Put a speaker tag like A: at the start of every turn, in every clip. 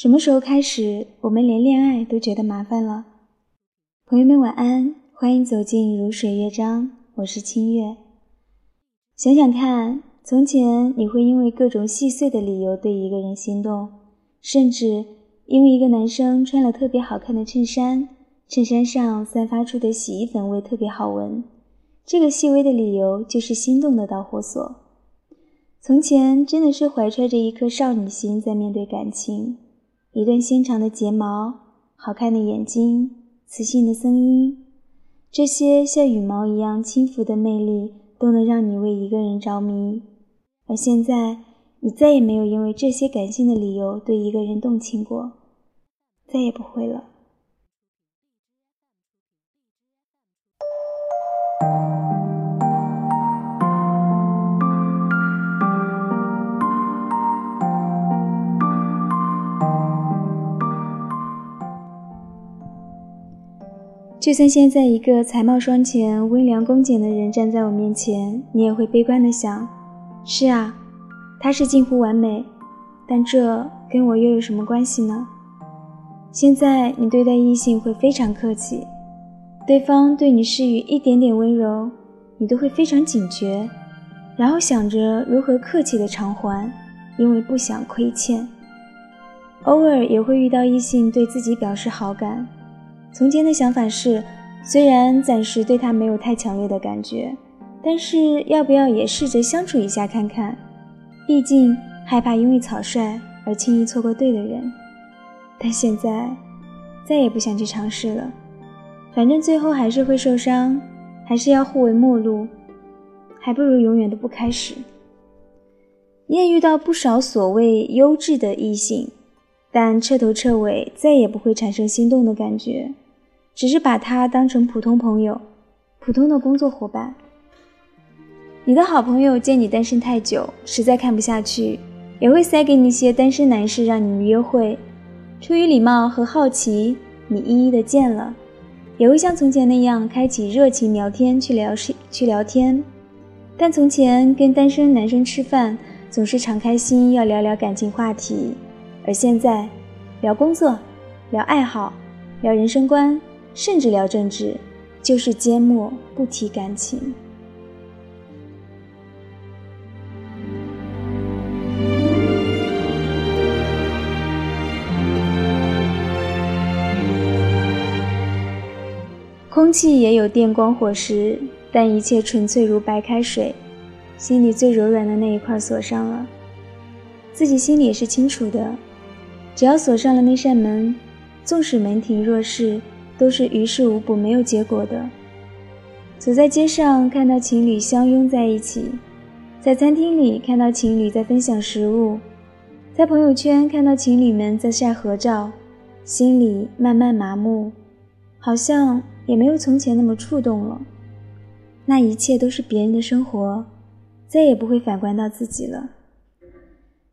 A: 什么时候开始，我们连恋爱都觉得麻烦了？朋友们晚安，欢迎走进如水乐章，我是清月。想想看，从前你会因为各种细碎的理由对一个人心动，甚至因为一个男生穿了特别好看的衬衫，衬衫上散发出的洗衣粉味特别好闻，这个细微的理由就是心动的导火索。从前真的是怀揣着一颗少女心在面对感情。一段纤长的睫毛，好看的眼睛，磁性的声音，这些像羽毛一样轻浮的魅力，都能让你为一个人着迷。而现在，你再也没有因为这些感性的理由对一个人动情过，再也不会了。就算现在一个才貌双全、温良恭俭的人站在我面前，你也会悲观的想：是啊，他是近乎完美，但这跟我又有什么关系呢？现在你对待异性会非常客气，对方对你施予一点点温柔，你都会非常警觉，然后想着如何客气的偿还，因为不想亏欠。偶尔也会遇到异性对自己表示好感。从前的想法是，虽然暂时对他没有太强烈的感觉，但是要不要也试着相处一下看看？毕竟害怕因为草率而轻易错过对的人。但现在再也不想去尝试了，反正最后还是会受伤，还是要互为陌路，还不如永远都不开始。你也遇到不少所谓优质的异性，但彻头彻尾再也不会产生心动的感觉。只是把他当成普通朋友，普通的工作伙伴。你的好朋友见你单身太久，实在看不下去，也会塞给你一些单身男士让你们约会。出于礼貌和好奇，你一一的见了，也会像从前那样开启热情聊天去聊去聊天。但从前跟单身男生吃饭，总是敞开心要聊聊感情话题，而现在聊工作，聊爱好，聊人生观。甚至聊政治，就是缄默不提感情。空气也有电光火石，但一切纯粹如白开水。心里最柔软的那一块锁上了，自己心里也是清楚的。只要锁上了那扇门，纵使门庭若市。都是于事无补、没有结果的。走在街上，看到情侣相拥在一起；在餐厅里看到情侣在分享食物；在朋友圈看到情侣们在晒合照，心里慢慢麻木，好像也没有从前那么触动了。那一切都是别人的生活，再也不会反观到自己了。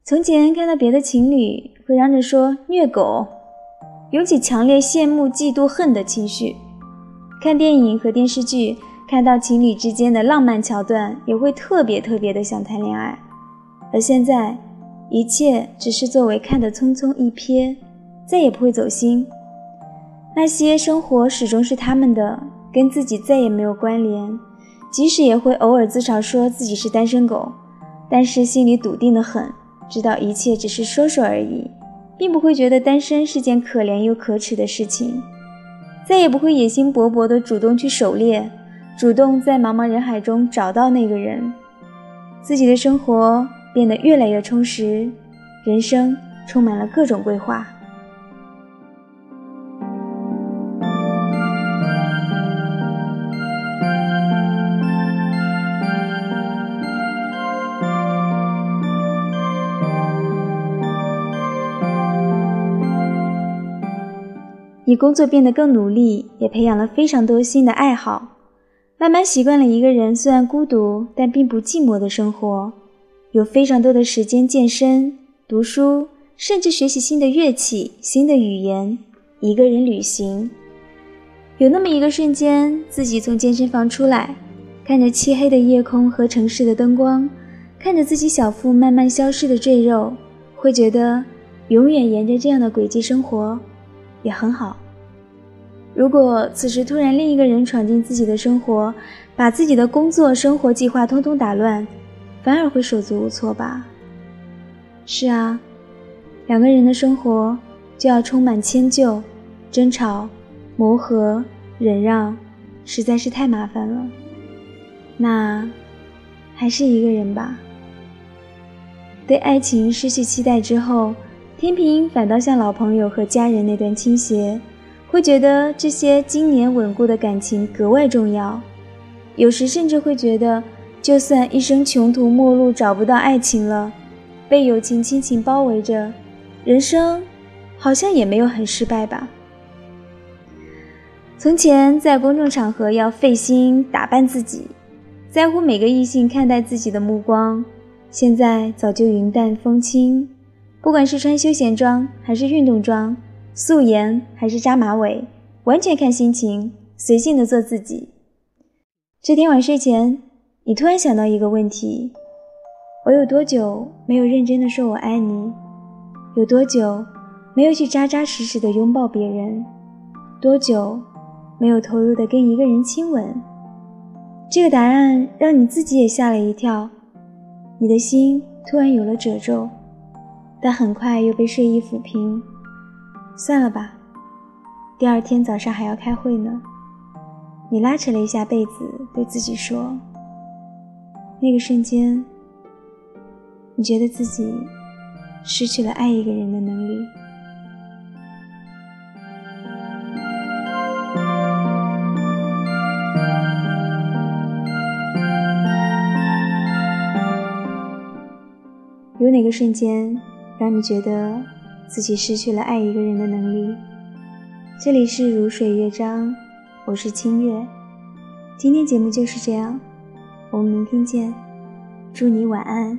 A: 从前看到别的情侣，会嚷着说虐狗。涌起强烈羡慕、嫉妒、恨的情绪。看电影和电视剧，看到情侣之间的浪漫桥段，也会特别特别的想谈恋爱。而现在，一切只是作为看的匆匆一瞥，再也不会走心。那些生活始终是他们的，跟自己再也没有关联。即使也会偶尔自嘲说自己是单身狗，但是心里笃定的很，知道一切只是说说而已。并不会觉得单身是件可怜又可耻的事情，再也不会野心勃勃地主动去狩猎，主动在茫茫人海中找到那个人，自己的生活变得越来越充实，人生充满了各种规划。你工作变得更努力，也培养了非常多新的爱好，慢慢习惯了一个人虽然孤独，但并不寂寞的生活，有非常多的时间健身、读书，甚至学习新的乐器、新的语言，一个人旅行。有那么一个瞬间，自己从健身房出来，看着漆黑的夜空和城市的灯光，看着自己小腹慢慢消失的赘肉，会觉得永远沿着这样的轨迹生活，也很好。如果此时突然另一个人闯进自己的生活，把自己的工作、生活计划通通打乱，反而会手足无措吧？是啊，两个人的生活就要充满迁就、争吵、磨合、忍让，实在是太麻烦了。那，还是一个人吧。对爱情失去期待之后，天平反倒向老朋友和家人那段倾斜，会觉得这些经年稳固的感情格外重要。有时甚至会觉得，就算一生穷途末路找不到爱情了，被友情亲情包围着，人生好像也没有很失败吧。从前在公众场合要费心打扮自己。在乎每个异性看待自己的目光，现在早就云淡风轻。不管是穿休闲装还是运动装，素颜还是扎马尾，完全看心情，随性的做自己。这天晚睡前，你突然想到一个问题：我有多久没有认真的说我爱你？有多久没有去扎扎实实的拥抱别人？多久没有投入的跟一个人亲吻？这个答案让你自己也吓了一跳，你的心突然有了褶皱，但很快又被睡意抚平。算了吧，第二天早上还要开会呢。你拉扯了一下被子，对自己说：“那个瞬间，你觉得自己失去了爱一个人的能力。”有哪个瞬间让你觉得自己失去了爱一个人的能力？这里是如水乐章，我是清月。今天节目就是这样，我们明天见，祝你晚安。